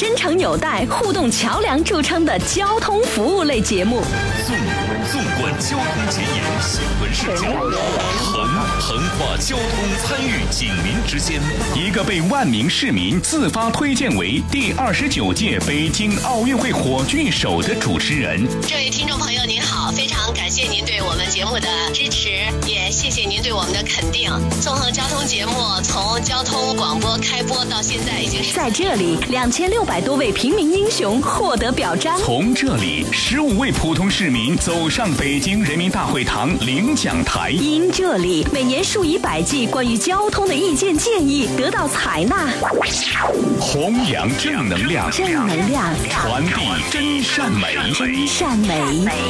真诚有待、互动桥梁著称的交通服务类节目。纵纵观交通前沿新闻事件，横横跨交通参与警民之间，一个被万名市民自发推荐为第二十九届北京奥运会火炬手的主持人。这位听众朋友您好，非常感谢您对我们节目的支持，也谢谢您对我们的肯定。纵横交通节目从交通广播开播到现在，已经是在这里，两千六百多位平民英雄获得表彰。从这里，十五位普通市民走上北京人民大会堂领奖台。因这里，每年数以百计关于交通的意见建议得到采纳。弘扬正能量，正能量，传递真善美。真善美。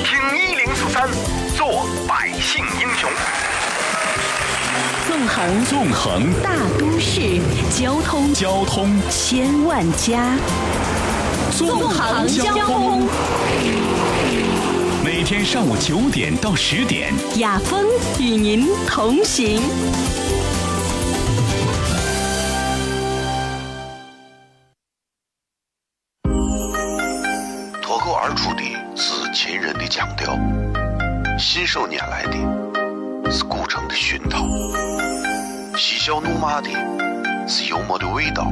听一零四三，做百姓英雄。纵横。纵横。大都市，交通。交通。千万家。纵横交通，每天上午九点到十点，雅风与您同行。脱口而出的是秦人的腔调，信手拈来的小怒骂的是幽默的味道，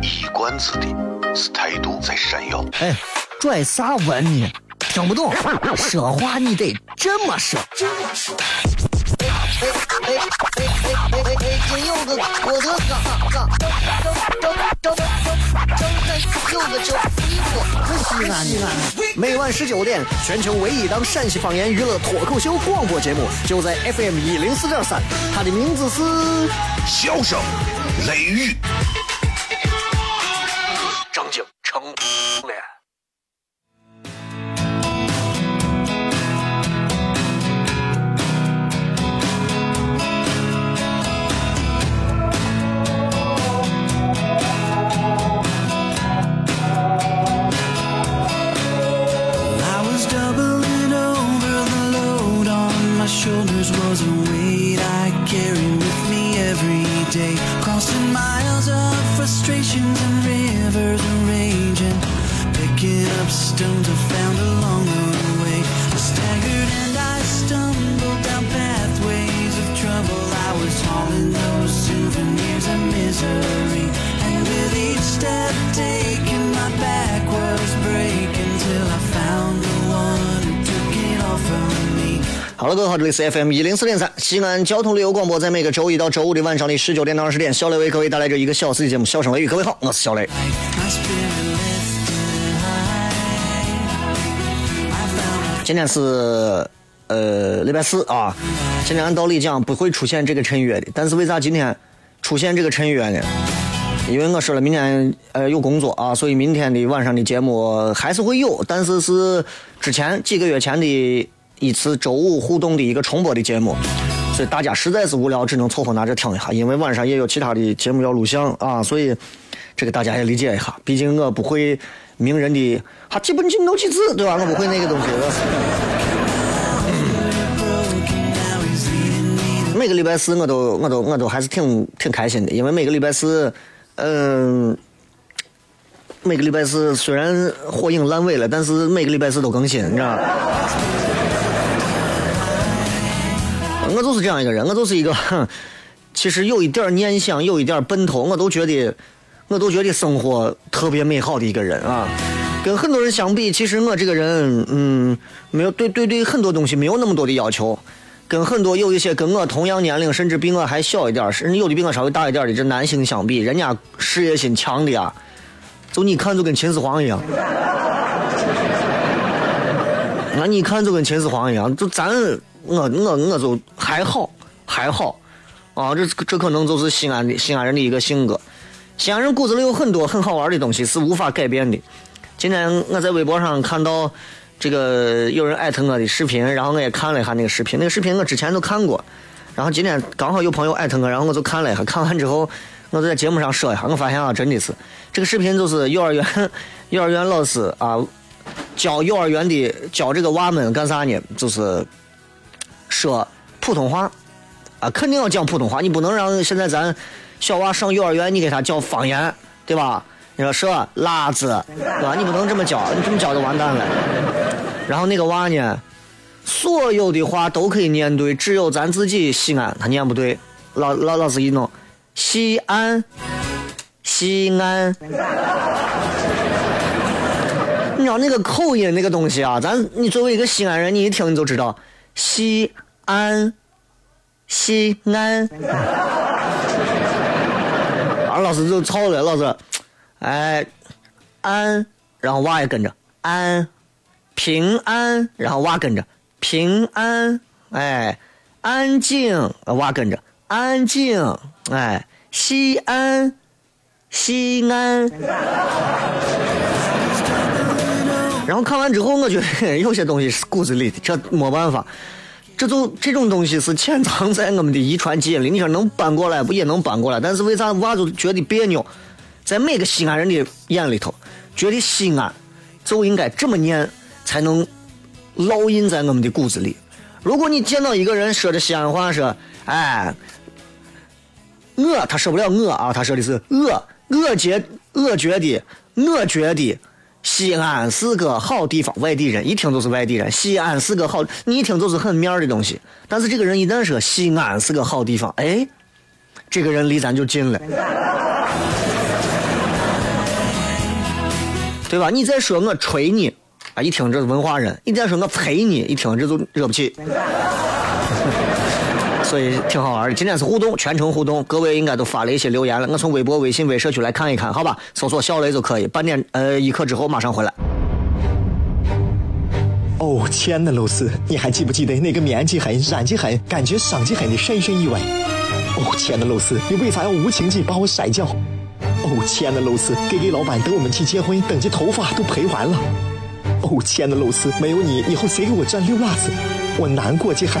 一冠子的是态度在闪耀。哎，拽啥文呢？听不懂，说话你得这么说。哎哎哎哎哎哎哎！今有个我的嘎嘎，张张张张张有个叫衣服，可西安西安。每晚十九点，全球唯一档陕西方言娱乐脱口秀广播节目，就在 FM 一零四点三，它的名字是笑声雷雨，好了，各位好，这里是 FM 一零四点三西安交通旅游广播，在每个周一到周五的晚上的十九点到二十点，小雷为各位带来这一个小时的节目《笑声雷雨》。各位好，我是小雷。今天是呃礼拜四啊，今天按道理讲不会出现这个衬月的，但是为啥今天出现这个衬月呢？因为我说了，明天呃有工作啊，所以明天的晚上的节目还是会有，但是是之前几个月前的一次周五互动的一个重播的节目，所以大家实在是无聊，只能凑合拿着听一下，因为晚上也有其他的节目要录像啊，所以这个大家也理解一下，毕竟我不会名人的哈基本进都几字，对吧？我不会那个东西。每个礼拜四我都我都我都还是挺挺开心的，因为每个礼拜四，嗯、每个礼拜四虽然火影烂尾了，但是每个礼拜四都更新，你知道我就是这样一个人，我就是一个，其实有一点念想，有一点奔头，我都觉得，我都觉得生活特别美好的一个人啊。跟很多人相比，其实我这个人，嗯，没有对对对很多东西没有那么多的要求。跟很多有一些跟我同样年龄，甚至比我还小一点儿，甚至有的比我稍微大一点儿的这男性相比，人家事业心强的呀，就你看就跟秦始皇一样。那你看就跟秦始皇一样，就咱我我我就还好还好，啊，这这可能就是西安的西安人的一个性格。西安人骨子里有很多很好玩的东西是无法改变的。今天我在微博上看到这个有人艾特我的视频，然后我也看了一下那个视频，那个视频我之前都看过，然后今天刚好有朋友艾特我，然后我就看了一下，看完之后我就在节目上说一下，我发现啊，真的是这个视频就是幼儿园幼儿园老师啊教幼儿园的教这个娃们干啥呢？就是说普通话啊，肯定要讲普通话，你不能让现在咱小娃上幼儿园，你给他教方言，对吧？你说蛇、辣子，对吧？你不能这么教，你这么教就完蛋了。然后那个娃呢，所有的话都可以念对，只有咱自己西安他念不对。老老老师一弄，西安，西安。你知道那个口音那个东西啊，咱你作为一个西安人，你一听你就知道西安，西安。俺，老师就吵了，老师，哎，安，然后娃也跟着。安，平安，然后娃跟着。平安，哎，安静，娃跟着。安静，哎，西安，西安。然后看完之后，我觉得 有些东西是骨子里的，这没办法，这就这种东西是潜藏在我们的遗传基因里。你说能搬过来不也能搬过来？但是为啥娃就觉得别扭？在每个西安人的眼里头，觉得西安就应该这么念，才能烙印在我们的骨子里。如果你见到一个人说着西安话说，哎，我他说不了我啊，他说的是我，我觉我觉得我觉得。西安是个好地方，外地人一听就是外地人。西安是个好，你一听就是很面儿的东西。但是这个人一旦说西安是个好地方，哎，这个人离咱就近了，对吧？你再说我吹你，啊，一听这是文化人；你再说我陪你，一听这就惹不起。所以挺好玩的。今天是互动，全程互动，各位应该都发了一些留言了。我从微博、微信、微社区来看一看，好吧？搜索小雷就可以。半点呃一刻之后马上回来。哦，亲爱的露丝，你还记不记得那个面积狠、染技狠、感觉伤及狠的深深意外？哦，亲爱的露丝，你为啥要无情地把我甩掉？哦，亲爱的露丝给给老板等我们去结婚，等这头发都赔完了。哦，亲爱的露丝，没有你，以后谁给我赚溜辣子？我难过极狠。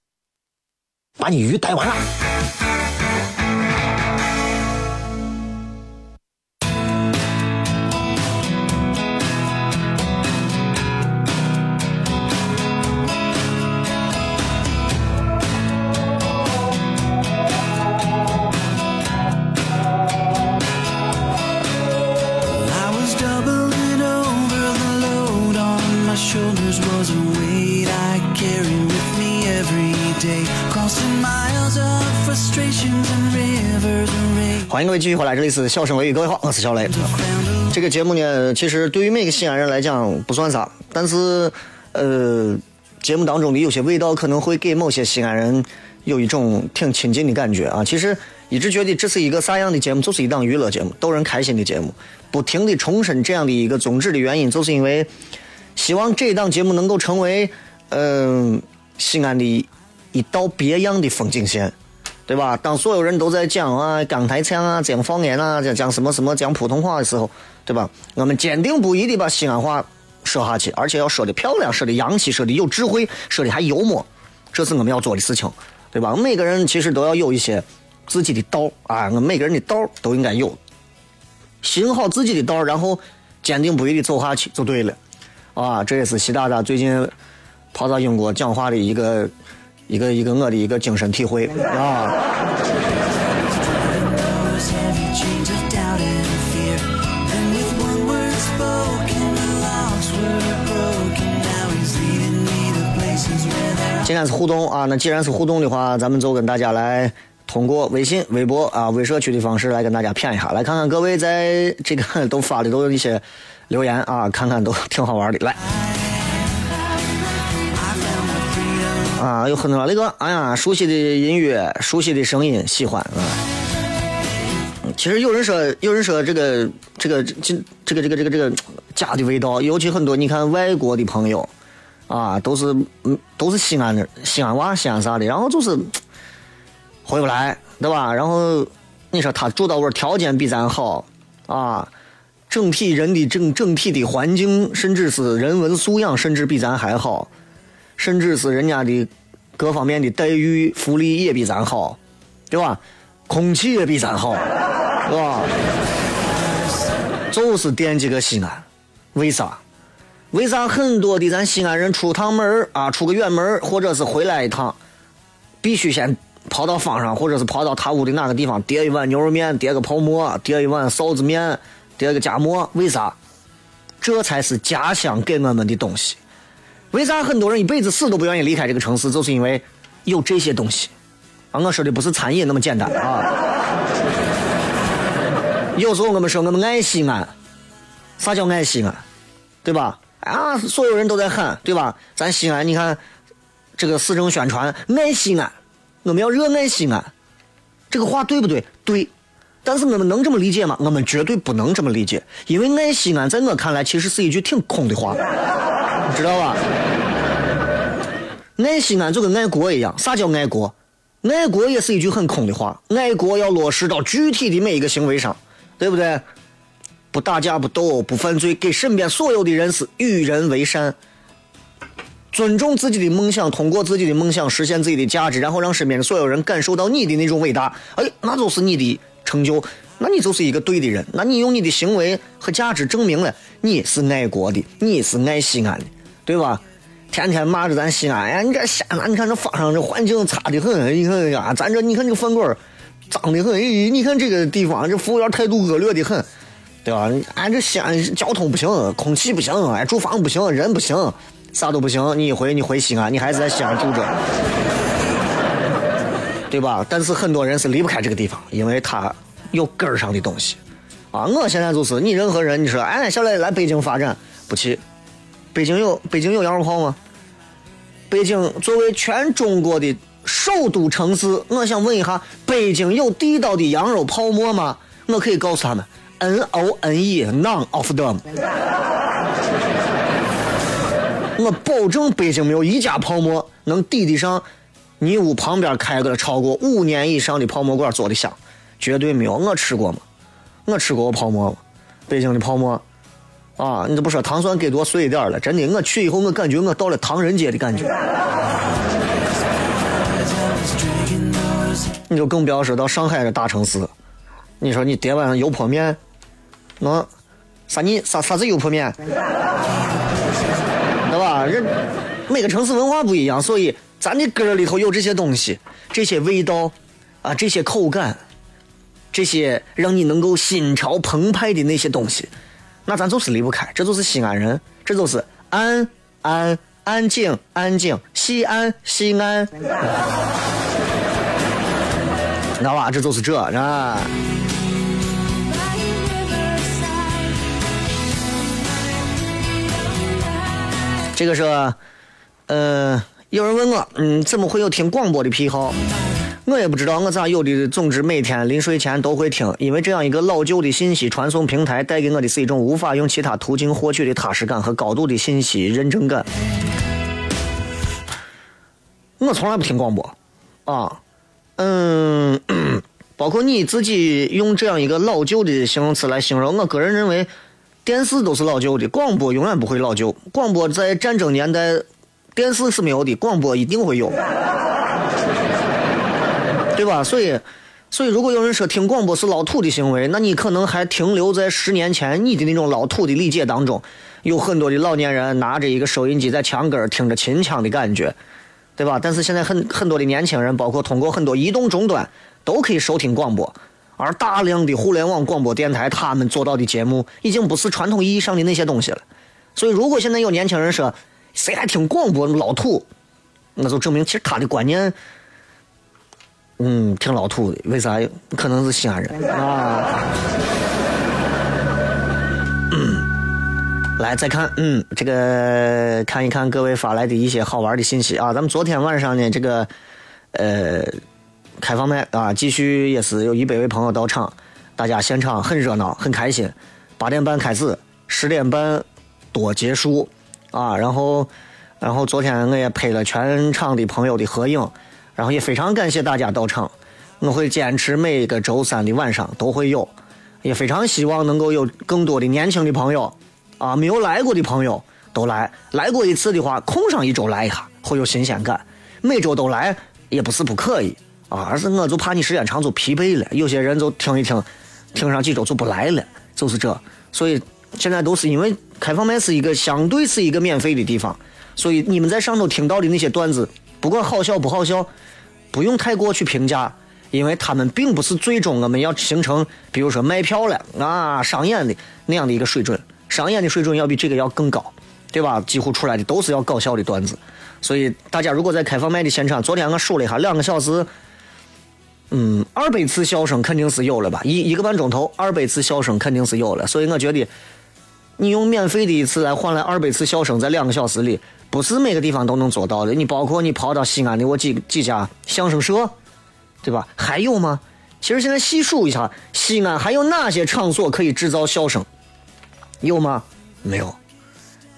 把你鱼逮完了。各位继续回来，这里是笑声雷雨，各位好，我是小雷。这个节目呢，其实对于每个西安人来讲不算啥，但是呃，节目当中的有些味道可能会给某些西安人有一种挺亲近的感觉啊。其实一直觉得这是一个啥样的节目，就是一档娱乐节目，逗人开心的节目。不停的重申这样的一个宗旨的原因，就是因为希望这档节目能够成为嗯、西安的一道别样的风景线。对吧？当所有人都在讲啊港台腔啊、讲方言啊、讲讲什么什么讲普通话的时候，对吧？我们坚定不移的把西安话说下去，而且要说的漂亮，说的洋气，说的有智慧，说的还幽默，这是我们要做的事情，对吧？每个人其实都要有一些自己的道啊，我们每个人的道都应该有，行好自己的道，然后坚定不移的走下去就对了，啊，这也是习大大最近跑到英国讲话的一个。一个一个我的一个精神体会啊。今天是互动啊，那既然是互动的话，咱们就跟大家来通过微信、微博啊、微社区的方式来跟大家谝一下，来看看各位在这个 都发的都有一些留言啊，看看都挺好玩的来。啊，有很多那个，哎呀，熟悉的音乐、熟悉的声音，喜欢啊。其实有人说，有人说这个这个这这个这个这个这个家的味道，尤其很多你看外国的朋友啊，都是嗯都是西安的西安娃、西安啥的，然后就是回不来，对吧？然后你说他住到位条件比咱好啊，整体人的整整体的环境，甚至是人文素养，甚至比咱还好，甚至是人家的各方面的待遇、福利也比咱好，对吧？空气也比咱好，是吧？就是惦记个西安，为啥？为啥很多的咱西安人出趟门啊，出个远门或者是回来一趟，必须先跑到坊上，或者是跑到他屋的哪个地方叠一碗牛肉面，叠个泡馍，叠一碗臊子面，叠个夹馍？为啥？这才是家乡给我们的东西。为啥很多人一辈子死都不愿意离开这个城市？就是因为有这些东西。啊，我说的不是餐饮那么简单啊。有时候我们说我们爱西安，啥叫爱西安？对吧？啊，所有人都在喊，对吧？咱西安，你看这个市政宣传爱西安，我们要热爱西安，这个话对不对？对。但是我们能这么理解吗？我们绝对不能这么理解，因为爱西安在我看来其实是一句挺空的话，知道吧？爱西安就跟爱国一样，啥叫爱国？爱国也是一句很空的话，爱国要落实到具体的每一个行为上，对不对？不打架，不斗殴，不犯罪，给身边所有的人是与人为善，尊重自己的梦想，通过自己的梦想实现自己的价值，然后让身边的所有人感受到你的那种伟大。哎，那就是你的成就，那你就是一个对的人。那你用你的行为和价值证明了你是爱国的，你是爱西安的，对吧？天天骂着咱西安，哎，你这西安，你看这房上这环境差的很，你看呀，咱这你看这个饭馆脏的很，哎，你看这个地方这服务员态度恶劣的很，对吧？俺这西安交通不行，空气不行，哎，住房不行，人不行，啥都不行。你一回你回西安，你还是在西安住着，对吧？但是很多人是离不开这个地方，因为他有根儿上的东西。啊，我现在就是你任何人，你说哎，小来来北京发展，不去。北京有北京有羊肉泡吗？北京作为全中国的首都城市，我想问一下，北京有地道的羊肉泡馍吗？我可以告诉他们，N O N E，none of them。我保证北京没有一家泡馍能抵得上你屋旁边开个超过五年以上的泡馍馆做的香，绝对没有。我吃过吗？我吃过泡馍吗？北京的泡馍。啊，你都不说糖蒜给多碎一点了，真的，我去以后我感觉我到了唐人街的感觉。你就更不要说到上海这大城市，你说你叠碗油泼面，能啥你啥啥子油泼面，对吧？人每个城市文化不一样，所以咱的歌里头有这些东西，这些味道啊，这些口感，这些让你能够心潮澎湃的那些东西。那咱就是离不开，这就是西安人，这就是安安安静安静，西安西安，知道吧？这就是这啊。这个是，呃，有人问我，嗯，怎么会有听广播的癖好？我也不知道我咋有的，总之每天临睡前都会听，因为这样一个老旧的信息传送平台带给我的是一种无法用其他途径获取的踏实感和高度的信息认证感。我从来不听广播，啊，嗯，包括你自己用这样一个老旧的形容词来形容，我个人认为，电视都是老旧的，广播永远不会老旧。广播在战争年代，电视是没有的，广播一定会有。对吧？所以，所以如果有人说听广播是老土的行为，那你可能还停留在十年前你的那种老土的理解当中。有很多的老年人拿着一个收音机在墙根听着秦腔的感觉，对吧？但是现在很很多的年轻人，包括通过很多移动终端，都可以收听广播。而大量的互联网广播电台，他们做到的节目已经不是传统意义上的那些东西了。所以，如果现在有年轻人说谁还听广播老土，那就证明其实他的观念。嗯，挺老土的，为啥？可能是西安人 啊。来，再看，嗯，这个看一看各位发来的一些好玩的信息啊。咱们昨天晚上呢，这个呃开放麦啊，继续也是有一百位朋友到场，大家现场很热闹，很开心。八点半开始，十点半多结束啊。然后，然后昨天我也拍了全场的朋友的合影。然后也非常感谢大家到场，我会坚持每个周三的晚上都会有，也非常希望能够有更多的年轻的朋友啊，没有来过的朋友都来，来过一次的话，空上一周来一下会有新鲜感，每周都来也不是不可以啊，而是我就怕你时间长就疲惫了，有些人就听一听，听上几周就不来了，就是这，所以现在都是因为开放麦是一个相对是一个免费的地方，所以你们在上头听到的那些段子，不管好笑不好笑，不用太过去评价。因为他们并不是最终我们要形成，比如说卖票了啊、商演的那样的一个水准，商演的水准要比这个要更高，对吧？几乎出来的都是要搞笑的段子，所以大家如果在开放麦的现场，昨天我数了一下，两个小时，嗯，二百次笑声肯定是有了吧？一一个半钟头，二百次笑声肯定是有了，所以我觉得，你用免费的一次来换来二百次笑声，在两个小时里，不是每个地方都能做到的。你包括你跑到西安的我几几家相声社。对吧？还有吗？其实现在细数一下，西安还有哪些场所可以制造笑声？有吗？没有。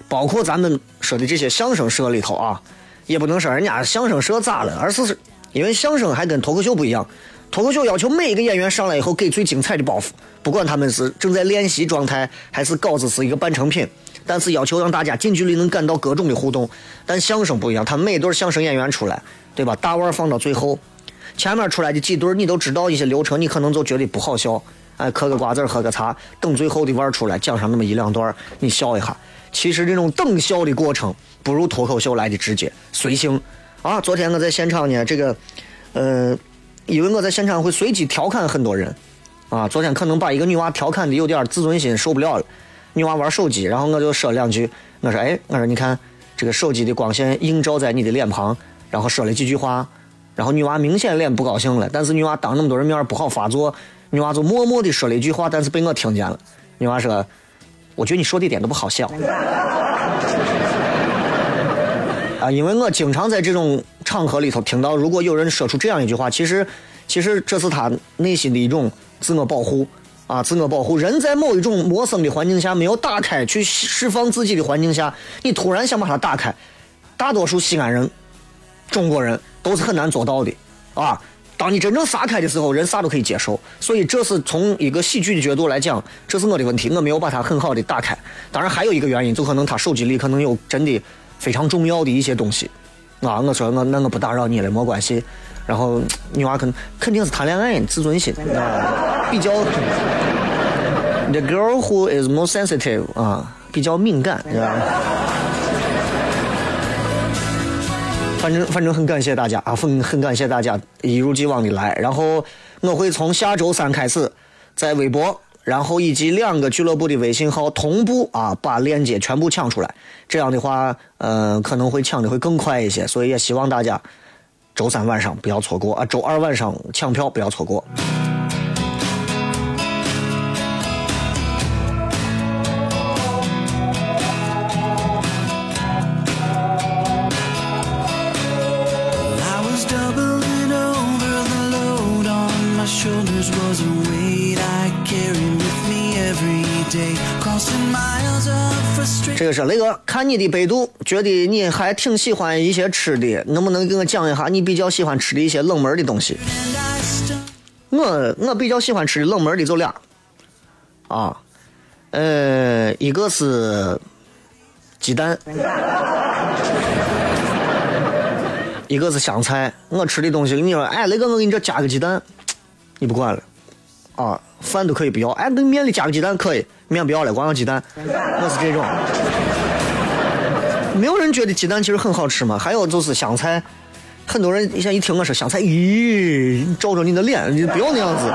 包括咱们说的这些相声社里头啊，也不能说人家相声社咋了，而是因为相声还跟脱口秀不一样。脱口秀要求每一个演员上来以后给最精彩的包袱，不管他们是正在练习状态，还是稿子是一个半成品，但是要求让大家近距离能感到各种的互动。但相声不一样，他每一对相声演员出来，对吧？大腕放到最后。前面出来的几对你都知道一些流程，你可能就觉得不好笑。哎，嗑个瓜子喝个茶，等最后的腕出来讲上那么一两段你笑一下。其实这种等笑的过程不如脱口秀来的直接随性啊！昨天我在现场呢，这个，呃，因为我在现场会随机调侃很多人啊。昨天可能把一个女娃调侃的有点自尊心受不了了。女娃玩手机，然后我就说两句，我说哎，我说你看这个手机的光线映照在你的脸庞，然后说了几句话。然后女娃明显脸不高兴了，但是女娃当那么多人面不好发作，女娃就默默的说了一句话，但是被我听见了。女娃说：“我觉得你说的一点都不好笑。”啊，因为我经常在这种场合里头听到，如果有人说出这样一句话，其实，其实这是他内心的一种自我保护啊，自我保护。人在某一种陌生的环境下没有打开去释放自己的环境下，你突然想把它打开，大多数西安人、中国人。都是很难做到的，啊！当你真正撒开的时候，人啥都可以接受。所以这是从一个喜剧的角度来讲，这是我的问题，我没有把它很好的打开。当然还有一个原因，就可能他手机里可能有真的非常重要的一些东西，啊！我说我那我不打扰你了，没关系。然后女娃肯肯定是谈恋爱，自尊心啊，比较。The girl who is more sensitive 啊，比较敏感，是吧？反正反正很感谢大家啊，很很感谢大家一如既往的来。然后我会从下周三开始，在微博，然后以及两个俱乐部的微信号同步啊，把链接全部抢出来。这样的话，呃，可能会抢的会更快一些。所以也希望大家周三晚上不要错过啊，周二晚上抢票不要错过。这个是雷哥，看你的百度，觉得你还挺喜欢一些吃的，能不能给我讲一下你比较喜欢吃的一些冷门的东西？我我比较喜欢吃的冷门的就俩，啊，呃，一个是鸡蛋，一个是香菜。我吃的东西，你说，哎，雷哥，我给你这加个鸡蛋，你不管了，啊，饭都可以不要，哎，那面里加个鸡蛋可以。面不要了，光要鸡蛋，我是这种。没有人觉得鸡蛋其实很好吃嘛？还有就是香菜，很多人现在一听我说香菜，咦，照着你的脸，你不要那样子，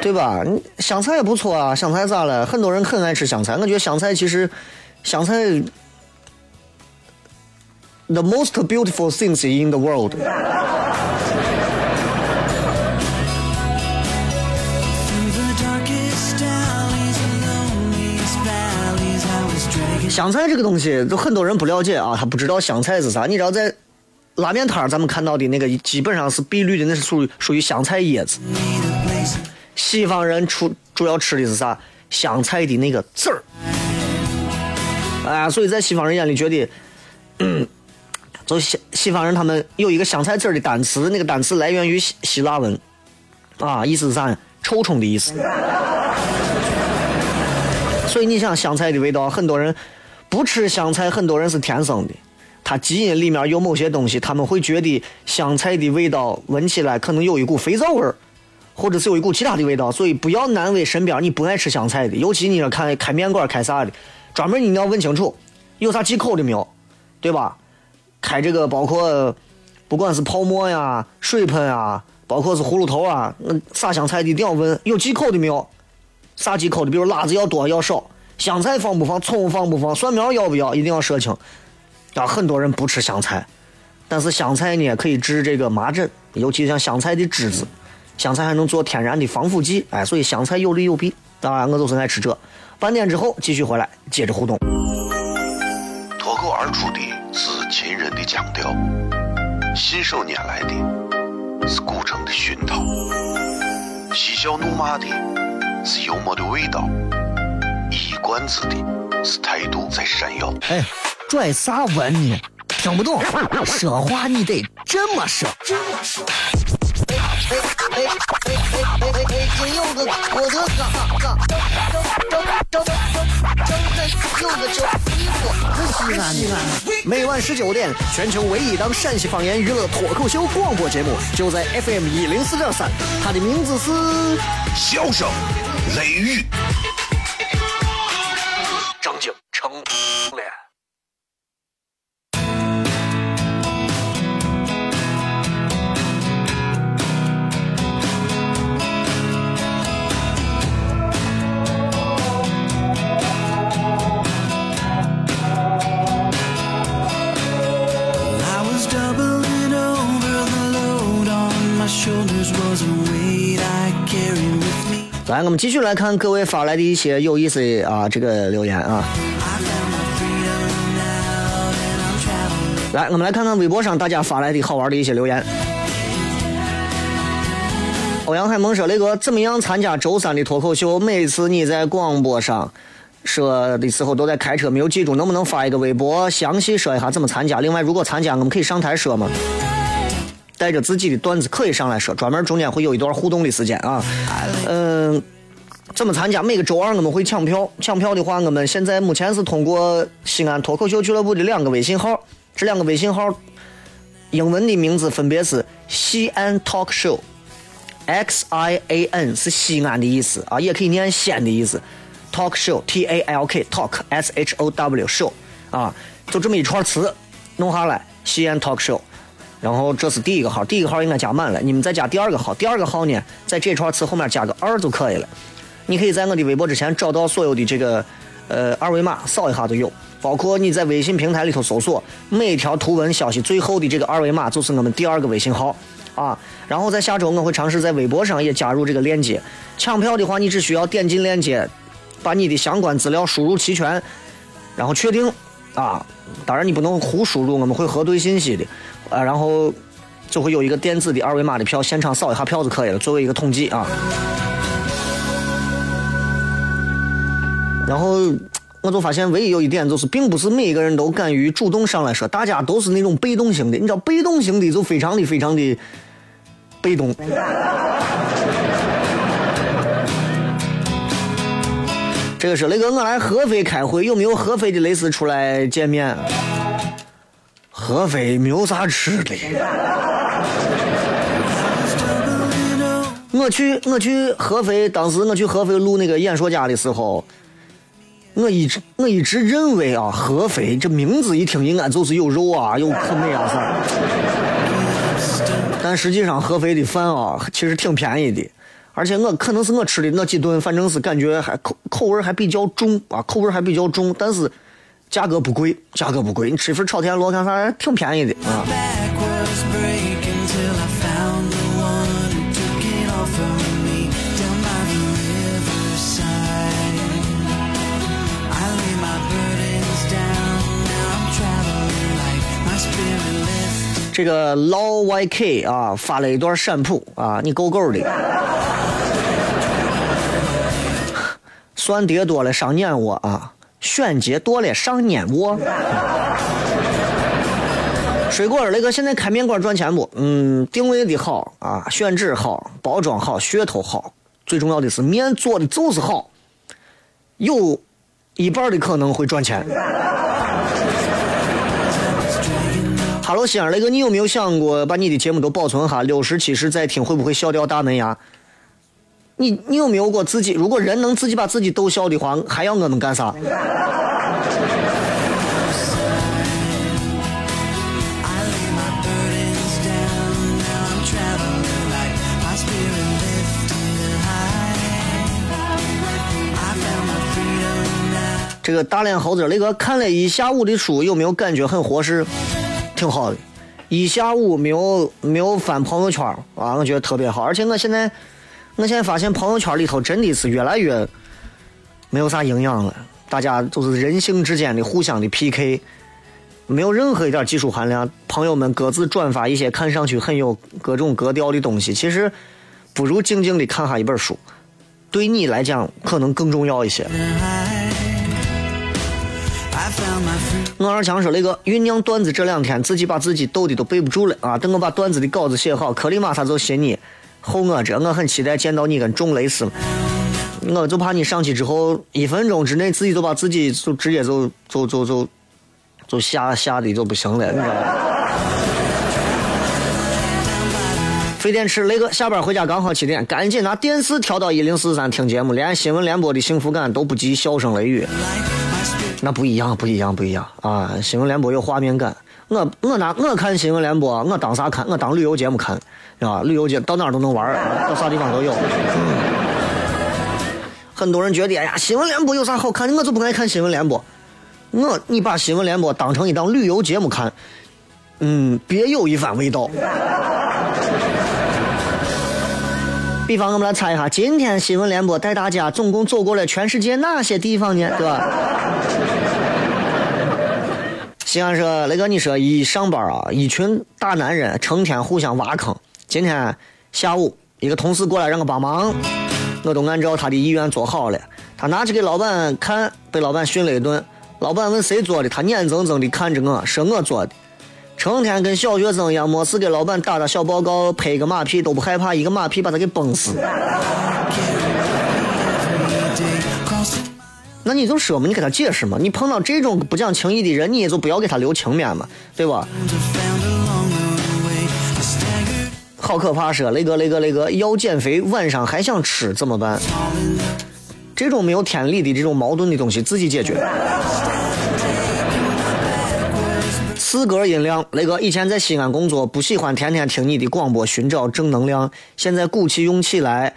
对吧？香菜也不错啊，香菜咋了？很多人很爱吃香菜，我觉得香菜其实，香菜，the most beautiful things in the world。香菜这个东西，就很多人不了解啊，他不知道香菜是啥。你知道在拉面摊儿咱们看到的那个基本上是碧绿的，那是属于属于香菜叶子。西方人主主要吃的是啥？香菜的那个籽儿。啊，所以在西方人眼里觉得，就西西方人他们有一个香菜籽儿的单词，那个单词来源于希希腊文，啊，意思是啥？臭虫的意思。所以你想香菜的味道，很多人不吃香菜，很多人是天生的，他基因里面有某些东西，他们会觉得香菜的味道闻起来可能有一股肥皂味儿，或者是有一股其他的味道，所以不要难为身边你不爱吃香菜的，尤其你要看开面馆开啥的，专门你要问清楚有啥忌口的没有，对吧？开这个包括不管是泡沫呀、水喷啊，包括是葫芦头啊，那撒香菜的一定要问有忌口的没有。啥忌口的，比如辣子要多要少，香菜放不放，葱放不放，蒜苗要不要，一定要说清。啊，很多人不吃香菜，但是香菜呢可以治这个麻疹，尤其像香菜的汁子，香菜还能做天然的防腐剂，哎，所以香菜有利有弊。当然，我就是爱吃这。半点之后继续回来，接着互动。脱口而出的是秦人的腔调，信手拈来的是古城的熏陶，嬉笑怒骂的是幽默的味道，一冠子的是态度在闪耀。哎，拽啥文呢？听不懂，说话你得这么说。哎哎哎哎哎哎哎！真有个我的嘎嘎，正正正正正有个叫衣服，西安的。每晚十九点，全球唯一档陕西方言娱乐脱口秀广播节目，就在 FM 一零四点三，它的名字是《笑声雷雨》。我们继续来看各位发来的一些有意思啊这个留言啊。来，我们来看看微博上大家发来的好玩的一些留言。欧阳海萌说：“雷哥，怎么样参加周三的脱口秀？每次你在广播上说的时候都在开车，没有记住，能不能发一个微博，详细说一下怎么参加？另外，如果参加，我们可以上台说吗？带着自己的段子可以上来说，专门中间会有一段互动的时间啊。嗯、怎么参加？每个周二我们会抢票，抢票的话，我们现在目前是通过西安脱口秀俱乐部的两个微信号，这两个微信号英文的名字分别是西安 Talk Show，X I A N 是西安的意思啊，也可以念西安的意思，Talk Show T A L K Talk S H O W Show 啊，就这么一串词弄下来，西安 Talk Show。然后这是第一个号，第一个号应该加满了，你们再加第二个号，第二个号呢，在这串词后面加个二就可以了。你可以在我的微博之前找到所有的这个呃二维码，扫一下就有。包括你在微信平台里头搜索每条图文消息最后的这个二维码，就是我们第二个微信号啊。然后在下周我会尝试在微博上也加入这个链接。抢票的话，你只需要点进链接，把你的相关资料输入齐全，然后确定啊。当然你不能胡输入，我们会核对信息的啊。然后就会有一个电子的二维码的票，现场扫一下票就可以了，作为一个统计啊。然后我就发现，唯一有一点就是，并不是每一个人都敢于主动上来说，大家都是那种被动型的。你知道，被动型的就非常的非常的被动。这个是雷哥，我来合肥开会，有没有合肥的类似出来见面？合肥没有啥吃的。我去我去合肥，当时我去合肥录那个演说家的时候，我一直我一直认为啊，合肥这名字一听应该就是有肉啊，有可美啊啥。但实际上合肥的饭啊，其实挺便宜的，而且我可能是我吃的那几顿，反正是感觉还口口味还比较重啊，口味还比较重，但是价格不贵，价格不贵，你吃一份炒田螺看啥挺便宜的啊。这个老 YK 啊发了一段闪谱啊，你够够的。蒜碟多了伤眼窝啊，选节多了上碾窝。水果儿那个现在开面馆赚钱不？嗯，定位的好啊，选址好，包装好，噱头好，最重要的是面做的就是好，有一半的可能会赚钱。哈喽，西安那个，你有没有想过把你的节目都保存哈，六十七十再听，会不会笑掉大门牙？你你有没有过自己？如果人能自己把自己逗笑的话，还要我们干啥？这个大脸猴子那个看了一下午的书，有没有感觉很合适？挺好的，一下午没有没有翻朋友圈啊，我觉得特别好。而且我现在，我现在发现朋友圈里头真的是越来越没有啥营养了，大家都是人性之间的互相的 PK，没有任何一点技术含量。朋友们各自转发一些看上去很有各种格调的东西，其实不如静静的看下一本书，对你来讲可能更重要一些。我二强说那个酝酿段子这两天自己把自己逗的都背不住了啊！等我把段子的稿子写好，克里马他就写你后我这，我很期待见到你跟中雷斯。我就怕你上去之后一分钟之内自己就把自己就直接就就就就就吓吓的就不行了，你知道吧？非电池那个下班回家刚好七点，赶紧拿电视调到一零四三听节目，连新闻联播的幸福感都不及笑声雷雨。那不一样，不一样，不一样啊！新闻联播有画面感。我我拿我看新闻联播，我当啥看？我当旅游节目看，啊，旅游节到哪儿都能玩，到啥地方都有。很多人觉得，哎呀，新闻联播有啥好看的？我就不爱看新闻联播。我你把新闻联播当成一档旅游节目看，嗯，别有一番味道。比方，我们来猜一下，今天新闻联播带大家总共走过了全世界哪些地方呢？对吧？西安说，雷哥你说一上班啊，一群大男人成天互相挖坑。今天下午，一个同事过来让我帮忙，我都按照他的意愿做好了。他拿去给老板看，被老板训了一顿。老板问谁做的，他眼睁睁的看着我，说我做的。成天跟小学生一样，没事给老板打打小报告，拍个马屁都不害怕，一个马屁把他给崩死。那你就说嘛，你给他解释嘛。你碰到这种不讲情义的人，你也就不要给他留情面嘛，对吧？好可怕是雷哥，雷哥，雷哥要减肥，晚上还想吃怎么办？这种没有天理的这种矛盾的东西，自己解决。四格音量，雷哥以前在西安工作，不喜欢天天听你的广播寻找正能量，现在鼓起勇气来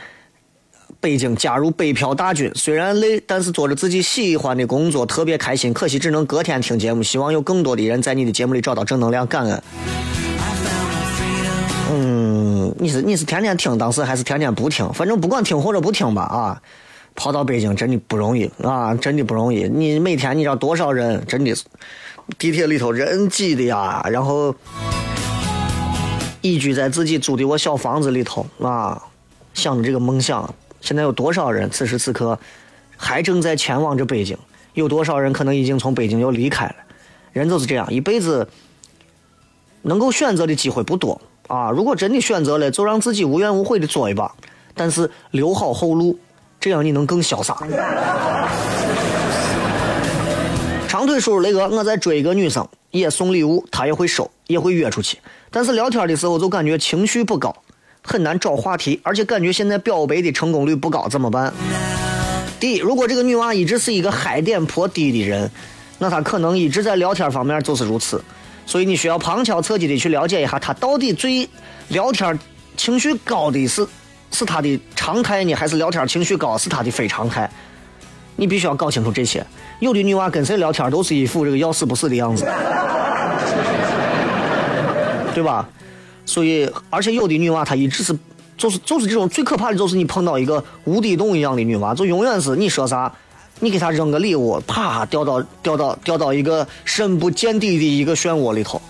北京加入北漂大军，虽然累，但是做着自己喜欢的工作，特别开心。可惜只能隔天听节目，希望有更多的人在你的节目里找到正能量，感恩。嗯，你是你是天天听当时还是天天不听？反正不管听或者不听吧啊。跑到北京真的不容易啊，真的不容易。你每天你知道多少人，真的是地铁里头人挤的呀，然后移居在自己租的我小房子里头啊，想着这个梦想。现在有多少人此时此刻还正在前往着北京？有多少人可能已经从北京又离开了？人就是这样，一辈子能够选择的机会不多啊。如果真的选择了，就让自己无怨无悔的做一把，但是留好后路。这样你能更潇洒。长腿叔那个，我在追一个女生，也送礼物，她也会收，也会约出去。但是聊天的时候就感觉情绪不高，很难找话题，而且感觉现在表白的成功率不高，怎么办？第一，如果这个女娃一直是一个嗨点颇低的人，那她可能一直在聊天方面就是如此。所以你需要旁敲侧击的去了解一下，她到底最聊天情绪高的是。是他的常态呢，还是聊天情绪高是他的非常态？你必须要搞清楚这些。有的女娃跟谁聊天都是一副这个要死不死的样子，对吧？所以，而且有的女娃她一直是，就是就是这种最可怕的就是你碰到一个无底洞一样的女娃，就永远是你说啥，你给她扔个礼物，啪掉到掉到掉到一个深不见底的一个漩涡里头。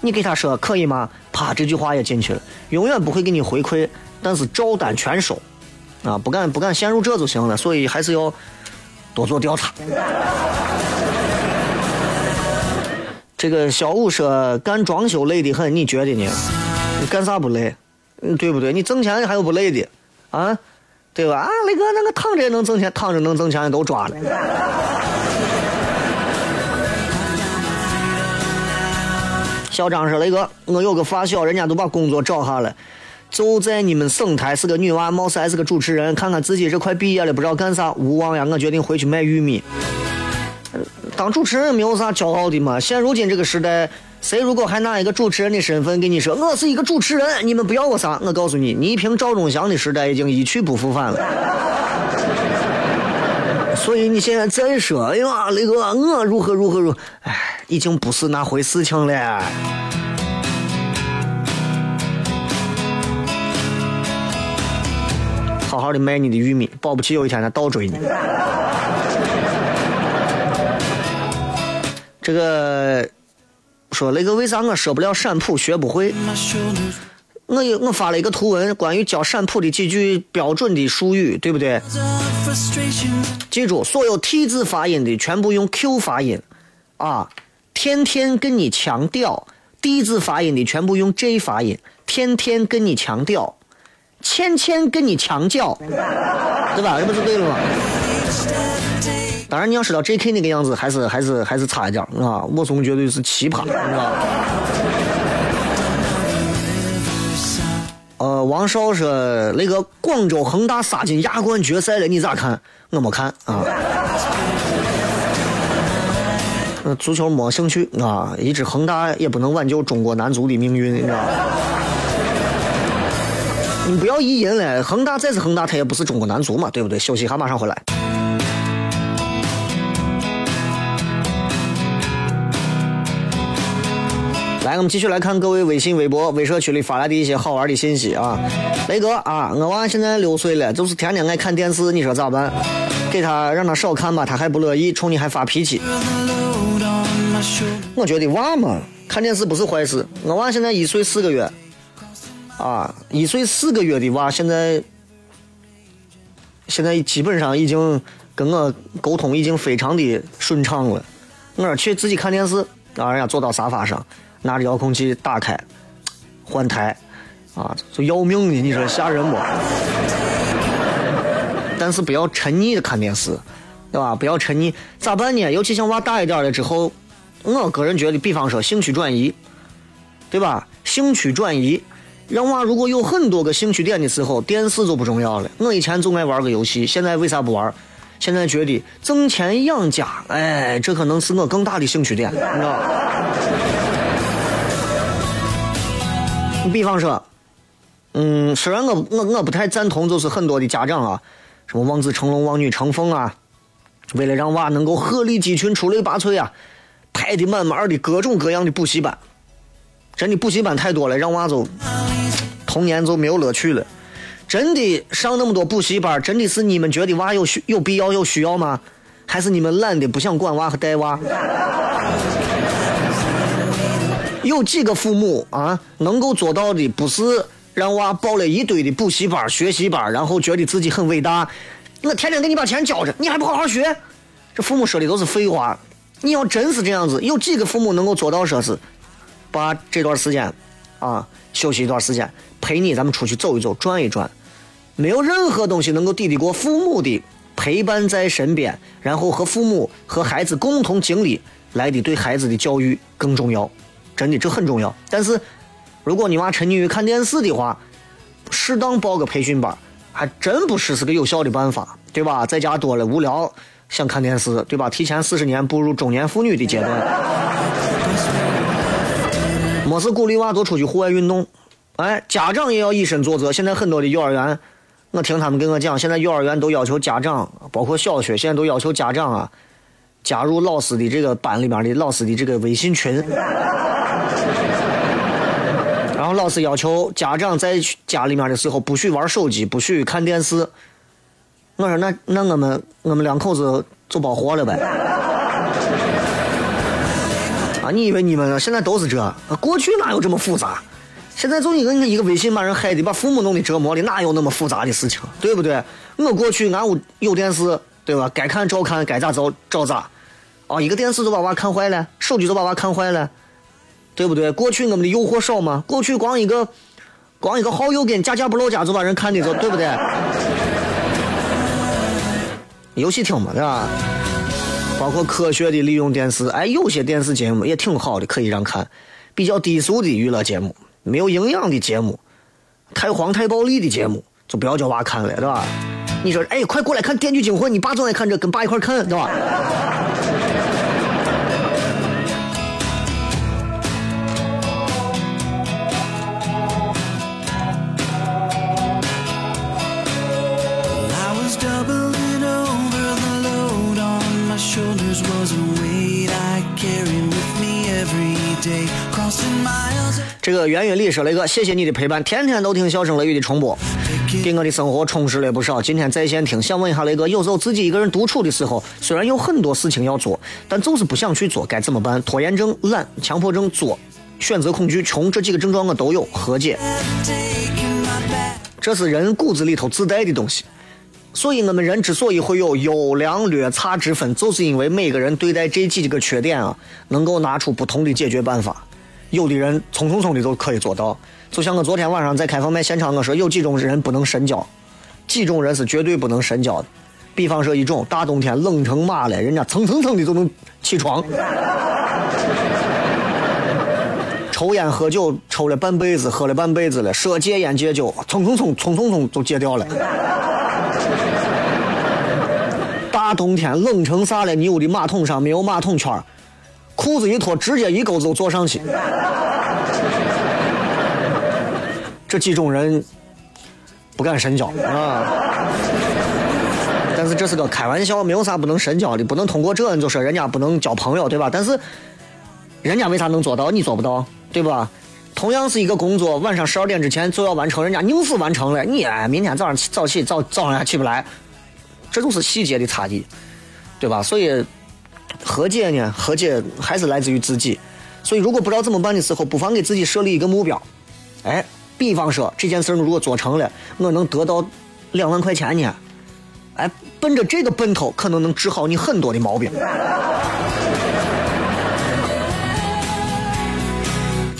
你给她说可以吗？啪，这句话也进去了，永远不会给你回馈。但是照单全收，啊，不敢不敢陷入这就行了，所以还是要多做调查。这个小五说干装修累得很，你觉得呢？你干啥不累？嗯，对不对？你挣钱还有不累的？啊，对吧？啊，雷哥那个躺着也能挣钱，躺着能挣钱的都抓了。小张说：“雷哥，我有个发小，人家都把工作找下了，就在你们省台，是个女娃，貌似还是个主持人。看看自己这快毕业了，不知道干啥，无望呀！我决定回去卖玉米。当主持人没有啥骄傲的嘛。现如今这个时代，谁如果还拿一个主持人的身份跟你说我是一个主持人，你们不要我啥？我告诉你，倪萍、赵忠祥的时代已经一去不复返了。所以你现在再说，哎呀，雷哥，我如何如何如何，哎，已经不是那回事情了。好好的卖你的玉米，保不齐有一天他倒追你。这个说雷哥，为啥我说不了陕普学不会？我有我发了一个图文，关于教陕普的几句标准的术语，对不对？记住，所有 T 字发音的全部用 Q 发音，啊，天天跟你强调，D 字发音的全部用 J 发音，天天跟你强调，千千跟你强调，对吧？这不是对了吗？当然，你要知道 J.K. 那个样子，还是还是还是差一点啊！我总觉得是奇葩，你知道吧？呃，王少说那个广州恒大杀进亚冠决赛了，你咋看？我没看啊。足球没兴趣啊，一支恒大也不能挽救中国男足的命运，你知道吧？你不要意淫了，恒大再是恒大，他也不是中国男足嘛，对不对？休息一下，马上回来。来，我们继续来看各位微信、微博、微社区里发来的一些好玩的信息啊。雷哥啊，我娃现在六岁了，就是天天爱看电视，你说咋办？给他让他少看吧，他还不乐意，冲你还发脾气。我觉得娃嘛，看电视不是坏事。我娃现在一岁四个月，啊，一岁四个月的娃现在，现在基本上已经跟我沟通已经非常的顺畅了。我说去自己看电视，啊，人家坐到沙发上，拿着遥控器打开，换台，啊，就要命的，你说吓人不？但是不要沉溺的看电视，对吧？不要沉溺，咋办呢？尤其像娃大一点了之后，我个人觉得，比方说兴趣转移，对吧？兴趣转移，让娃如果有很多个兴趣点的时候，电视就不重要了。我以前总爱玩个游戏，现在为啥不玩？现在觉得挣钱养家，哎，这可能是我更大的兴趣点，你知道吧？你比方说，嗯，虽然我我我不太赞同，就是很多的家长啊，什么望子成龙、望女成凤啊，为了让娃能够鹤立鸡群、出类拔萃啊，排的满满的各种各样的补习班，真的补习班太多了，让娃就童年就没有乐趣了。真的上那么多补习班，真的是你们觉得娃有需有必要有需要吗？还是你们懒得不想管娃和带娃？有几个父母啊能够做到的，不是让娃报了一堆的补习班、学习班，然后觉得自己很伟大。我天天给你把钱交着，你还不好好学？这父母说的都是废话。你要真是这样子，有几个父母能够做到说是，把这段时间啊休息一段时间，陪你咱们出去走一走、转一转，没有任何东西能够抵得过父母的陪伴在身边，然后和父母和孩子共同经历来的对孩子的教育更重要。真的这很重要。但是，如果你娃沉溺于看电视的话，适当报个培训班，还真不是是个有效的办法，对吧？在家多了无聊，想看电视，对吧？提前四十年步入中年妇女的阶段，没事鼓励娃多出去户外运动。哎，家长也要以身作则。现在很多的幼儿园，我听他们跟我讲，现在幼儿园都要求家长，包括小学，现在都要求家长啊，加入老师的这个班里面的老师的这个微信群。然后老师要求家长在家里面的时候不许玩手机，不许看电视。我说那那我们我们两口子就包活了呗。啊，你以为你们现在都是这？过去哪有这么复杂？现在就一个一个微信把人害的，把父母弄得折磨的，哪有那么复杂的事情？对不对？我过去俺屋有电视，对吧？该看照看，该咋照照咋。啊，一个电视就把娃看坏了，手机就把娃看坏了。对不对？过去我们的诱惑少吗？过去光一个，光一个好友跟家家不落家就把人看的着对不对？游戏厅嘛，对吧？包括科学的利用电视，哎，有些电视节目也挺好的，可以让看。比较低俗的娱乐节目，没有营养的节目，太黄太暴力的节目，就不要叫娃看了，对吧？你说，哎，快过来看，电锯惊魂，你爸总爱看这，跟爸一块看，对吧？这个源于历史，雷哥，谢谢你的陪伴，天天都听笑声雷雨的重播。给我的生活充实了不少。今天在线听，想问一下雷哥，有时候自己一个人独处的时候，虽然有很多事情要做，但就是不想去做，该怎么办？拖延症、懒、强迫症、作、选择恐惧、穷这几个症状我都有，何解？这是人骨子里头自带的东西。所以我们人之所以会有优良劣差之分，就是因为每个人对待这几个缺点啊，能够拿出不同的解决办法。有的人匆匆匆的都可以做到，就像我昨天晚上在开放麦现场我说，有几种人不能深交，几种人是绝对不能深交的。比方说一种大冬天冷成马了，人家蹭蹭蹭的就能起床，抽烟喝酒抽了半辈子，喝了半辈子了，说戒烟戒酒，蹭蹭蹭蹭蹭蹭就戒掉了。大冬天冷成啥了？你屋的马桶上没有马桶圈裤子一脱，直接一钩子就坐上去。这几种人不敢深交啊。但是这是个开玩笑，没有啥不能深交的，不能通过这你就说人家不能交朋友，对吧？但是人家为啥能做到，你做不到，对吧？同样是一个工作，晚上十二点之前就要完成，人家硬是完成了，你哎，明天早上起早起早早上还起不来，这就是细节的差异，对吧？所以和解呢，和解还是来自于自己。所以如果不知道怎么办的时候，不妨给自己设立一个目标，哎，比方说这件事儿如果做成了，我能得到两万块钱呢，哎，奔着这个奔头，可能能治好你很多的毛病。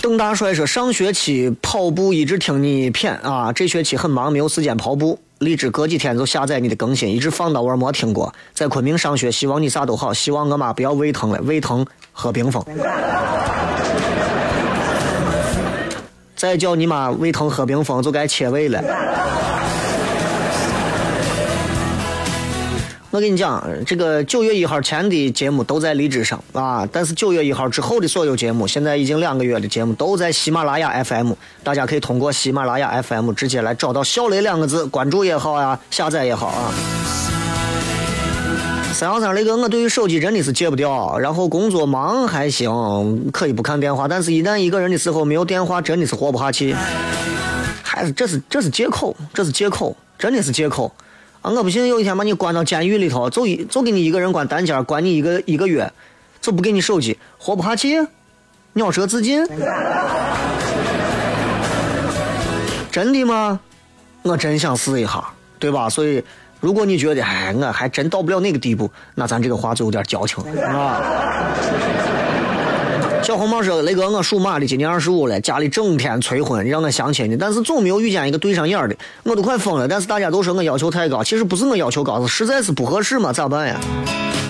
邓大帅说：“上学期跑步一直听你谝啊，这学期很忙，没有时间跑步。荔枝隔几天就下载你的更新，一直放到我没听过。在昆明上学，希望你啥都好，希望我妈不要胃疼了，胃疼喝冰峰。再叫你妈胃疼喝冰峰，就该切胃了。”我跟你讲，这个九月一号前的节目都在荔枝上啊，但是九月一号之后的所有节目，现在已经两个月的节目都在喜马拉雅 FM，大家可以通过喜马拉雅 FM 直接来找到“小雷”两个字，关注也好啊，下载也好啊。三幺三那个，我对于手机真的是戒不掉，然后工作忙还行，可以不看电话，但是一旦一个人的时候没有电话，真的是活不下去。还是这是这是借口，这是借口，真的是借口。啊，我不信有一天把你关到监狱里头，就一就给你一个人关单间，关你一个一个月，就不给你手机，活不下去，鸟舌自尽。真的吗？我真想试一下，对吧？所以，如果你觉得，哎，我还真到不了那个地步，那咱这个话就有点矫情，啊。小红帽说：“雷哥，我属马的，今年二十五了，家里整天催婚，让我相亲的，但是总没有遇见一个对上眼的，我都快疯了。但是大家都说我要求太高，其实不是我要求高，是实在是不合适嘛，咋办呀？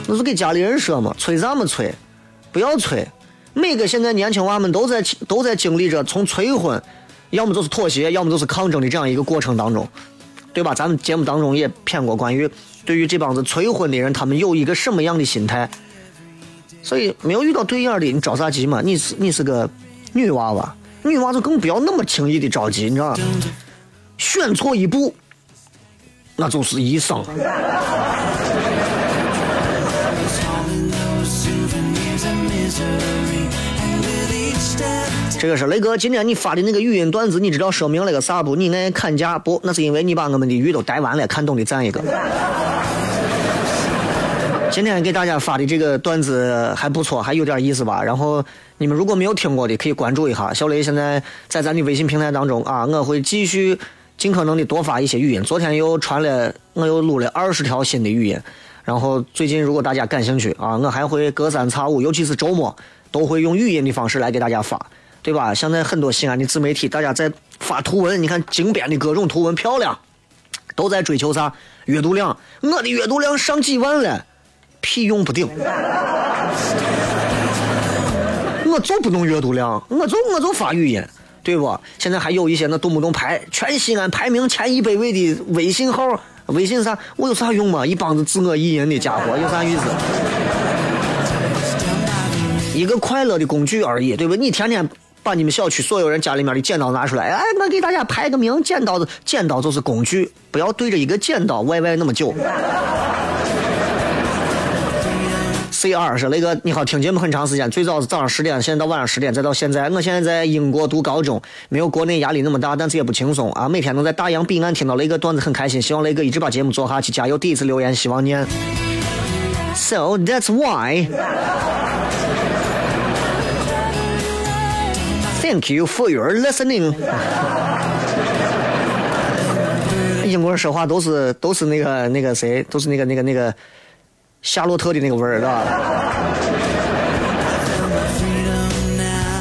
那是给家里人说嘛，催啥么催？不要催。每个现在年轻娃们都在都在经历着从催婚，要么就是妥协，要么就是抗争的这样一个过程当中，对吧？咱们节目当中也骗过关于对于这帮子催婚的人，他们有一个什么样的心态。”所以没有遇到对眼的，你着啥急嘛？你是你是个女娃娃，女娃就更不要那么轻易的着急，你知道吗？选错一步，那就是一生。这个是雷哥，今天你发的那个语音段子，你知道说明了个啥不？你爱砍价不？那是因为你把我们的鱼都逮完了，看懂的赞一个。今天给大家发的这个段子还不错，还有点意思吧？然后你们如果没有听过的，可以关注一下。小雷现在在咱的微信平台当中啊，我会继续尽可能的多发一些语音。昨天又传了，我又录了二十条新的语音。然后最近如果大家感兴趣啊，我还会隔三差五，尤其是周末，都会用语音的方式来给大家发，对吧？现在很多西安的自媒体，大家在发图文，你看精编的各种图文漂亮。都在追求啥阅读量，我的阅读量上几万了，屁用不顶。我就不弄阅读量，我就我就发语音，对不？现在还有一些那动不动排全西安排名前一百位的微信号、微信啥，我有啥用嘛？一帮子自我意淫的家伙，有啥意思？一个快乐的工具而已，对不？你天天把你们小区所有人家里面的剪刀拿出来，哎，我给大家排个名，剪刀子，剪刀就是工具，不要对着一个剪刀歪歪那么久。C 二说那个你好，听节目很长时间，最早是早上十点，现在到晚上十点，再到现在，我现在在英国读高中，没有国内压力那么大，但是也不轻松啊。每天能在大洋彼岸听到雷哥段子很开心，希望雷哥一直把节目做下去，加油！第一次留言，希望念。So that's why. Thank you for your listening. 英国人说话都是都是那个那个谁，都是那个那个那个夏洛特的那个味儿，是吧？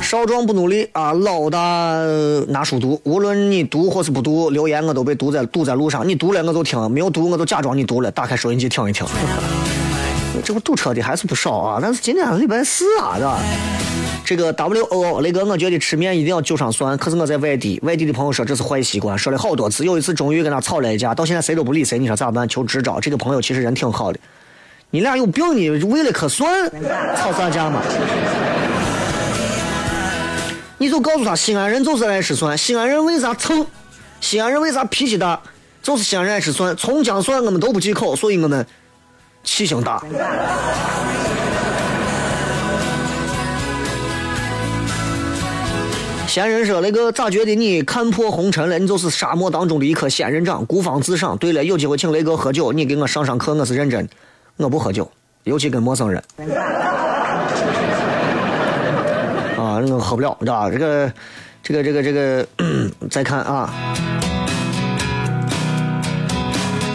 少壮不努力啊，老大拿书读。无论你读或是不读，留言我都被堵在堵在路上。你读了我就听，没有读我就假装你读了，打开收音机听一听。这不堵车的还是不少啊，但是今天礼拜四啊，是吧？这个 W O 雷哥，我觉得吃面一定要就上蒜。可是我在外地，外地的朋友说这是坏习惯，说了好多次。有一次终于跟他吵了一架，到现在谁都不理谁。你说咋办？求支招。这个朋友其实人挺好的，你俩有病你为了颗蒜吵啥架嘛？你就告诉他，西安人就是爱吃蒜。西安人为啥蹭？西安人为啥脾气大？就是西安人爱吃蒜，葱姜蒜我们都不忌口，所以我们气性大。仙人说：“那个咋觉得你看破红尘了？你就是沙漠当中的一颗仙人掌，孤芳自赏。对了，有机会请雷哥喝酒，你给我上上课，我是认真的。我不喝酒，尤其跟陌生人。啊，那我喝不了，知道吧？这个，这个，这个，这个，再看啊，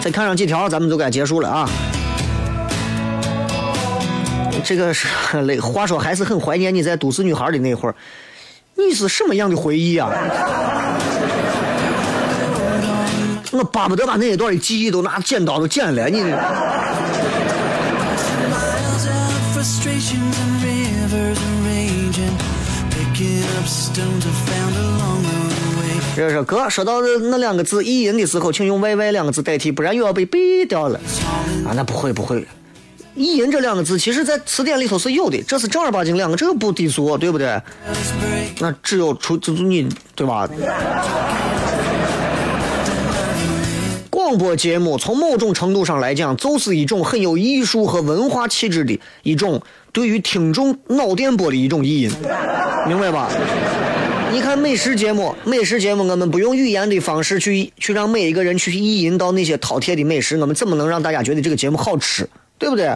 再看上几条，咱们就该结束了啊。这个是 雷，话说还是很怀念你在都市女孩的那会儿。”你是什么样的回忆啊？我巴不得把那一段的记忆都拿剪刀都剪了。你这是哥说到那两个字意淫的时候，请用 “yy” 两个字代替，不然又要被毙掉了。啊，那不会不会。意淫这两个字，其实在词典里头是有的，这是正儿八经两个，这个不低俗，对不对？那只有出就是你，对吧？广播节目从某种程度上来讲，就是一种很有艺术和文化气质的一种对于听众脑电波的一种意淫，明白吧？你看美食节目，美食节目我们不用语言的方式去去让每一个人去意淫到那些饕餮的美食，我们怎么能让大家觉得这个节目好吃？对不对？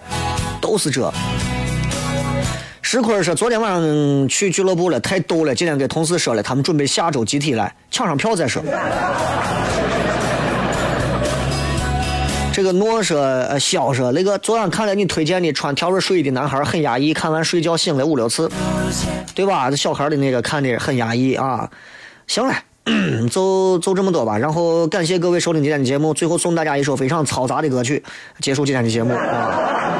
都是这。石坤说：“昨天晚上去俱乐部了，太逗了。今天给同事说了，他们准备下周集体来抢上票再说。”这个诺说：“呃，肖说，那个昨晚看了你推荐的穿条纹睡衣的男孩很压抑，看完睡觉醒了五六次，对吧？这小孩的那个看的很压抑啊。行了。” 就就这么多吧，然后感谢各位收听今天的节目，最后送大家一首非常嘈杂的歌曲，结束今天的节目啊。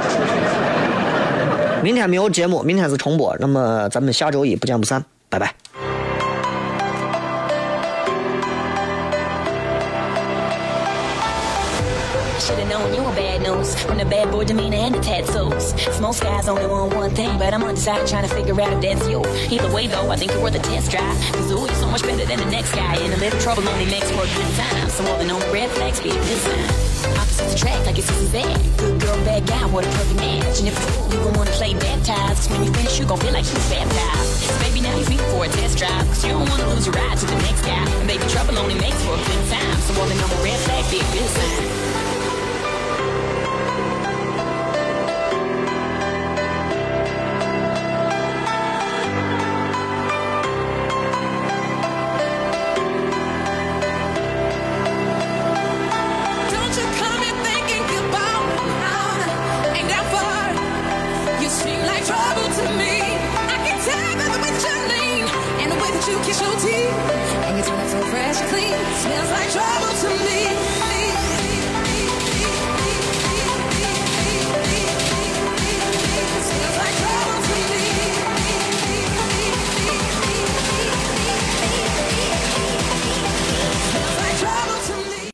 明天没有节目，明天是重播，那么咱们下周一不见不散，拜拜。From the bad boy demeanor and the tattoos. Most guys only want one thing, but I'm undecided trying to figure out if that's you. Either way though, I think you're worth a test drive. Cause ooh, you're so much better than the next guy. And a little trouble only makes for a good time. So more than no red flags, be a good sign. Opposites attract like it's is that. Good girl, bad guy, what a perfect match. And if it's cool, you gon' wanna play baptized. When you finish, you gon' feel like you baptized. So baby, now you're for a test drive. Cause you don't wanna lose your ride to the next guy. And baby, trouble only makes for a good time. So more than no red flags, be a good sign.